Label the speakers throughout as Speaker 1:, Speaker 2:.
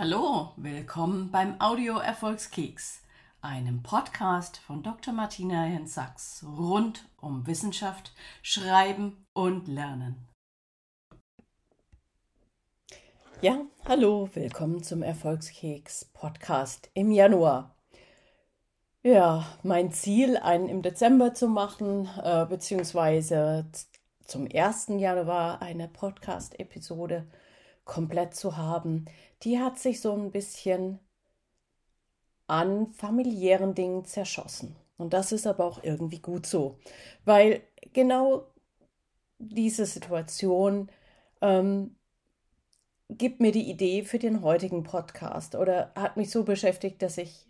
Speaker 1: Hallo, willkommen beim Audio Erfolgskeks, einem Podcast von Dr. Martina Hens-Sachs rund um Wissenschaft, Schreiben und Lernen. Ja, hallo, willkommen zum Erfolgskeks Podcast im Januar. Ja, mein Ziel, einen im Dezember zu machen, äh, beziehungsweise zum 1. Januar eine Podcast-Episode komplett zu haben, die hat sich so ein bisschen an familiären Dingen zerschossen. Und das ist aber auch irgendwie gut so, weil genau diese Situation ähm, gibt mir die Idee für den heutigen Podcast oder hat mich so beschäftigt, dass ich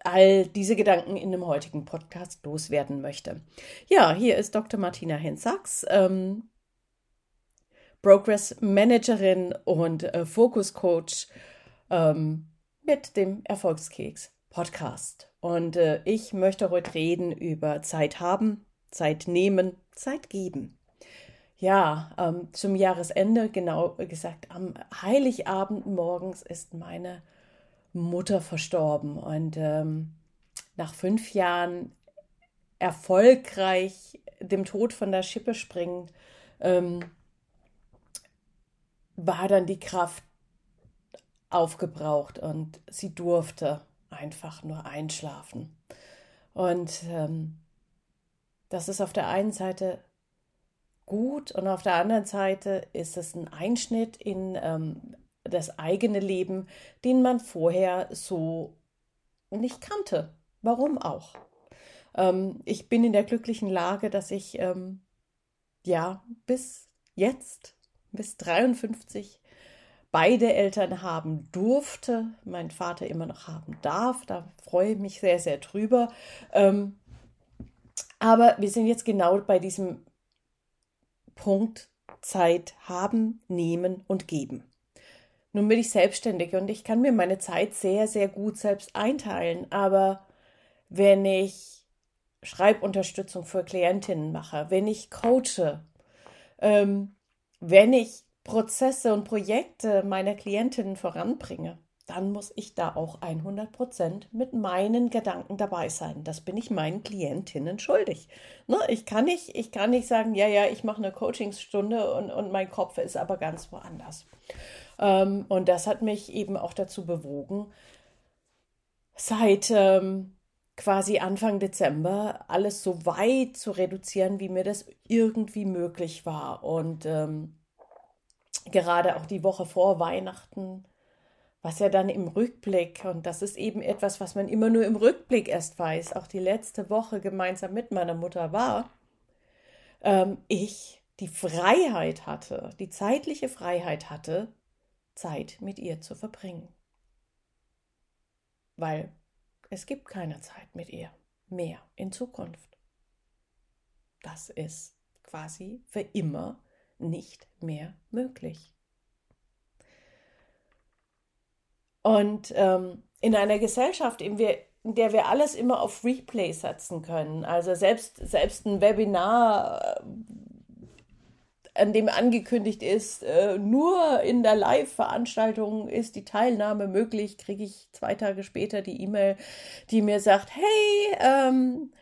Speaker 1: all diese Gedanken in dem heutigen Podcast loswerden möchte. Ja, hier ist Dr. Martina Hensachs. Ähm, Progress Managerin und äh, Focus Coach ähm, mit dem Erfolgskeks Podcast. Und äh, ich möchte heute reden über Zeit haben, Zeit nehmen, Zeit geben. Ja, ähm, zum Jahresende, genau gesagt, am Heiligabend morgens ist meine Mutter verstorben. Und ähm, nach fünf Jahren erfolgreich dem Tod von der Schippe springen, ähm, war dann die Kraft aufgebraucht und sie durfte einfach nur einschlafen. Und ähm, das ist auf der einen Seite gut und auf der anderen Seite ist es ein Einschnitt in ähm, das eigene Leben, den man vorher so nicht kannte. Warum auch? Ähm, ich bin in der glücklichen Lage, dass ich ähm, ja bis jetzt bis 53 beide Eltern haben durfte, mein Vater immer noch haben darf. Da freue ich mich sehr, sehr drüber. Ähm, aber wir sind jetzt genau bei diesem Punkt Zeit haben, nehmen und geben. Nun bin ich selbstständig und ich kann mir meine Zeit sehr, sehr gut selbst einteilen. Aber wenn ich Schreibunterstützung für Klientinnen mache, wenn ich coache, ähm, wenn ich Prozesse und Projekte meiner Klientinnen voranbringe, dann muss ich da auch 100 Prozent mit meinen Gedanken dabei sein. Das bin ich meinen Klientinnen schuldig. Ne? Ich, kann nicht, ich kann nicht sagen, ja, ja, ich mache eine Coachingstunde und, und mein Kopf ist aber ganz woanders. Ähm, und das hat mich eben auch dazu bewogen, seit ähm, quasi Anfang Dezember alles so weit zu reduzieren, wie mir das irgendwie möglich war. Und ähm, gerade auch die Woche vor Weihnachten, was ja dann im Rückblick, und das ist eben etwas, was man immer nur im Rückblick erst weiß, auch die letzte Woche gemeinsam mit meiner Mutter war, ähm, ich die Freiheit hatte, die zeitliche Freiheit hatte, Zeit mit ihr zu verbringen. Weil es gibt keine Zeit mit ihr mehr in Zukunft. Das ist quasi für immer nicht mehr möglich. Und ähm, in einer Gesellschaft, in, wir, in, der wir alles immer auf Replay setzen können, also selbst, selbst ein Webinar, an dem angekündigt ist, äh, nur in der Live-Veranstaltung ist die Teilnahme möglich, kriege ich zwei Tage später die E-Mail, die mir sagt, hey, ähm,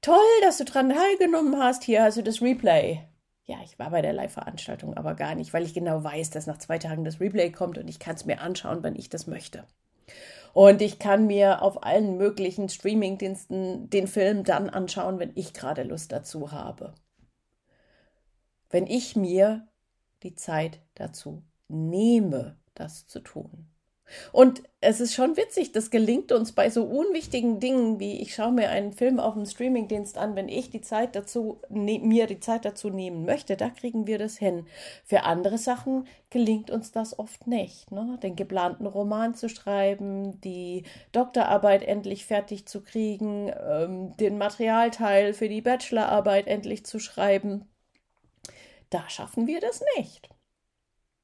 Speaker 1: toll, dass du dran teilgenommen hast, hier hast du das Replay. Ja, ich war bei der Live-Veranstaltung aber gar nicht, weil ich genau weiß, dass nach zwei Tagen das Replay kommt und ich kann es mir anschauen, wenn ich das möchte. Und ich kann mir auf allen möglichen Streaming-Diensten den Film dann anschauen, wenn ich gerade Lust dazu habe wenn ich mir die Zeit dazu nehme, das zu tun. Und es ist schon witzig, das gelingt uns bei so unwichtigen Dingen wie ich schaue mir einen Film auf dem Streamingdienst an, wenn ich die Zeit dazu ne, mir die Zeit dazu nehmen möchte, da kriegen wir das hin. Für andere Sachen gelingt uns das oft nicht, ne? Den geplanten Roman zu schreiben, die Doktorarbeit endlich fertig zu kriegen, ähm, den Materialteil für die Bachelorarbeit endlich zu schreiben da schaffen wir das nicht.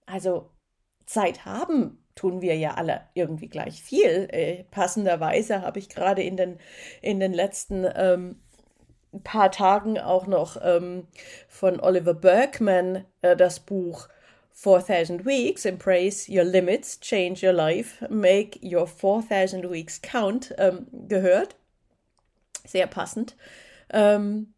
Speaker 1: Also Zeit haben tun wir ja alle irgendwie gleich viel. Äh, passenderweise habe ich gerade in den, in den letzten ähm, paar Tagen auch noch ähm, von Oliver Berkman äh, das Buch 4000 Weeks, Embrace Your Limits, Change Your Life, Make Your 4000 Weeks Count ähm, gehört. Sehr passend. Ähm, äh,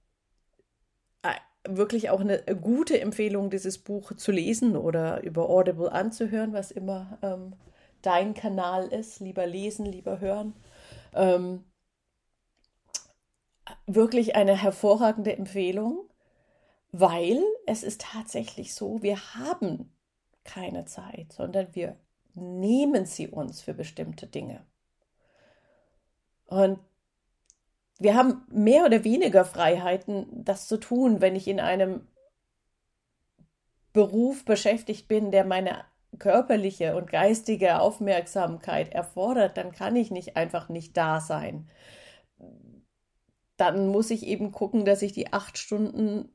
Speaker 1: wirklich auch eine gute Empfehlung, dieses Buch zu lesen oder über Audible anzuhören, was immer ähm, dein Kanal ist. Lieber lesen, lieber hören. Ähm, wirklich eine hervorragende Empfehlung weil es ist tatsächlich so, wir haben keine Zeit, sondern wir nehmen sie uns für bestimmte Dinge. Und wir haben mehr oder weniger Freiheiten, das zu tun, wenn ich in einem Beruf beschäftigt bin, der meine körperliche und geistige Aufmerksamkeit erfordert, dann kann ich nicht einfach nicht da sein. Dann muss ich eben gucken, dass ich die acht Stunden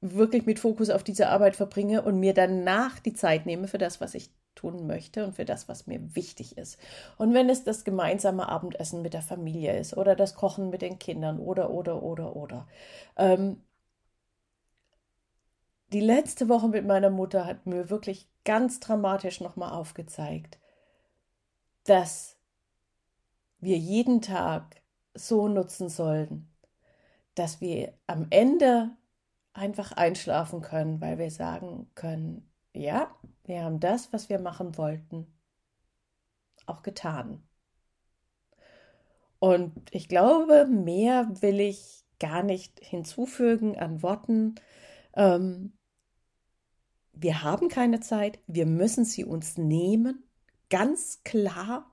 Speaker 1: wirklich mit Fokus auf diese Arbeit verbringe und mir danach die Zeit nehme für das, was ich tun möchte und für das, was mir wichtig ist. Und wenn es das gemeinsame Abendessen mit der Familie ist oder das Kochen mit den Kindern oder, oder, oder, oder. Ähm, die letzte Woche mit meiner Mutter hat mir wirklich ganz dramatisch nochmal aufgezeigt, dass wir jeden Tag so nutzen sollten, dass wir am Ende einfach einschlafen können, weil wir sagen können, ja, wir haben das, was wir machen wollten, auch getan. Und ich glaube, mehr will ich gar nicht hinzufügen an Worten. Ähm, wir haben keine Zeit, wir müssen sie uns nehmen, ganz klar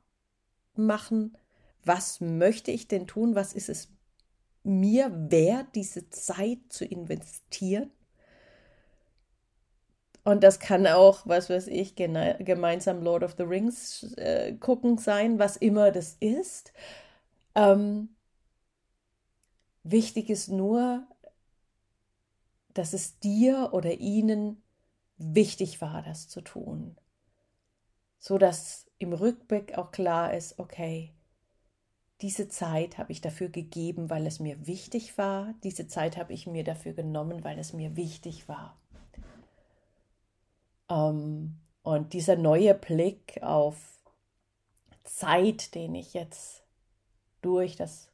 Speaker 1: machen, was möchte ich denn tun, was ist es mir wert, diese Zeit zu investieren. Und das kann auch, was weiß ich, gemeinsam Lord of the Rings äh, gucken sein, was immer das ist. Ähm, wichtig ist nur, dass es dir oder ihnen wichtig war, das zu tun. So dass im Rückblick auch klar ist, okay, diese Zeit habe ich dafür gegeben, weil es mir wichtig war. Diese Zeit habe ich mir dafür genommen, weil es mir wichtig war. Ähm, und dieser neue Blick auf Zeit, den ich jetzt durch das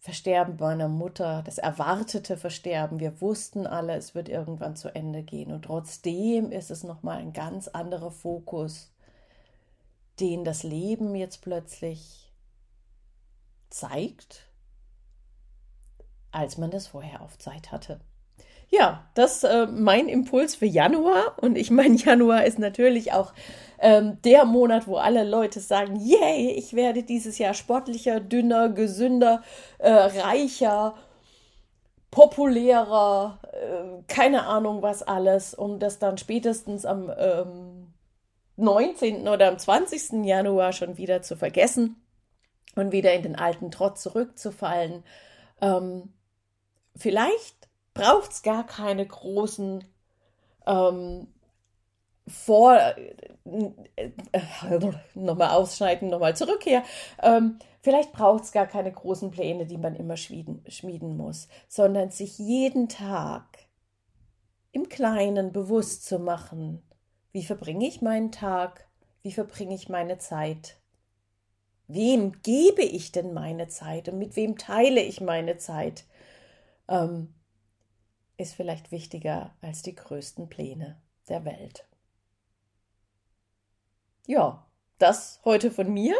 Speaker 1: Versterben meiner Mutter, das erwartete Versterben, wir wussten alle, es wird irgendwann zu Ende gehen. Und trotzdem ist es nochmal ein ganz anderer Fokus, den das Leben jetzt plötzlich zeigt, als man das vorher auf Zeit hatte. Ja, das äh, mein Impuls für Januar. Und ich meine, Januar ist natürlich auch ähm, der Monat, wo alle Leute sagen, yay, ich werde dieses Jahr sportlicher, dünner, gesünder, äh, reicher, populärer, äh, keine Ahnung was alles, um das dann spätestens am ähm, 19. oder am 20. Januar schon wieder zu vergessen und wieder in den alten Trott zurückzufallen. Ähm, vielleicht braucht es gar keine großen ähm, vor äh, äh, nochmal ausschneiden, nochmal zurück hier. Ähm, vielleicht braucht es gar keine großen Pläne, die man immer schmieden, schmieden muss, sondern sich jeden Tag im Kleinen bewusst zu machen, wie verbringe ich meinen Tag, wie verbringe ich meine Zeit wem gebe ich denn meine Zeit und mit wem teile ich meine Zeit, ähm, ist vielleicht wichtiger als die größten Pläne der Welt. Ja, das heute von mir.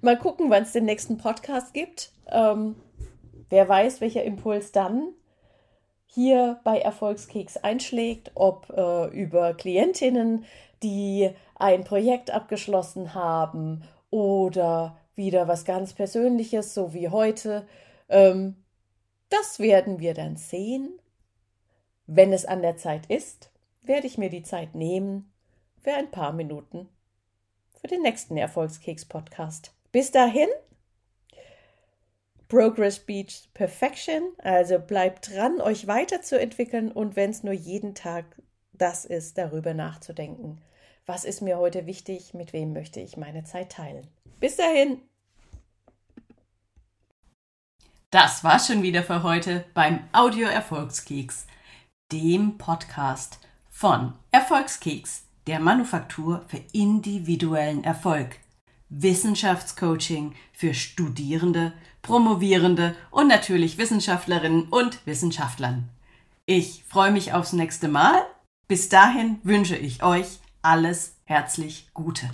Speaker 1: Mal gucken, wann es den nächsten Podcast gibt. Ähm, wer weiß, welcher Impuls dann hier bei Erfolgskeks einschlägt, ob äh, über Klientinnen, die ein Projekt abgeschlossen haben oder wieder was ganz Persönliches, so wie heute. Ähm, das werden wir dann sehen. Wenn es an der Zeit ist, werde ich mir die Zeit nehmen für ein paar Minuten für den nächsten Erfolgskeks-Podcast. Bis dahin, Progress Beach Perfection, also bleibt dran, euch weiterzuentwickeln und wenn es nur jeden Tag das ist, darüber nachzudenken was ist mir heute wichtig, mit wem möchte ich meine Zeit teilen. Bis dahin!
Speaker 2: Das war schon wieder für heute beim Audio Erfolgskeks, dem Podcast von Erfolgskeks, der Manufaktur für individuellen Erfolg. Wissenschaftscoaching für Studierende, Promovierende und natürlich Wissenschaftlerinnen und Wissenschaftlern. Ich freue mich aufs nächste Mal. Bis dahin wünsche ich euch alles herzlich Gute.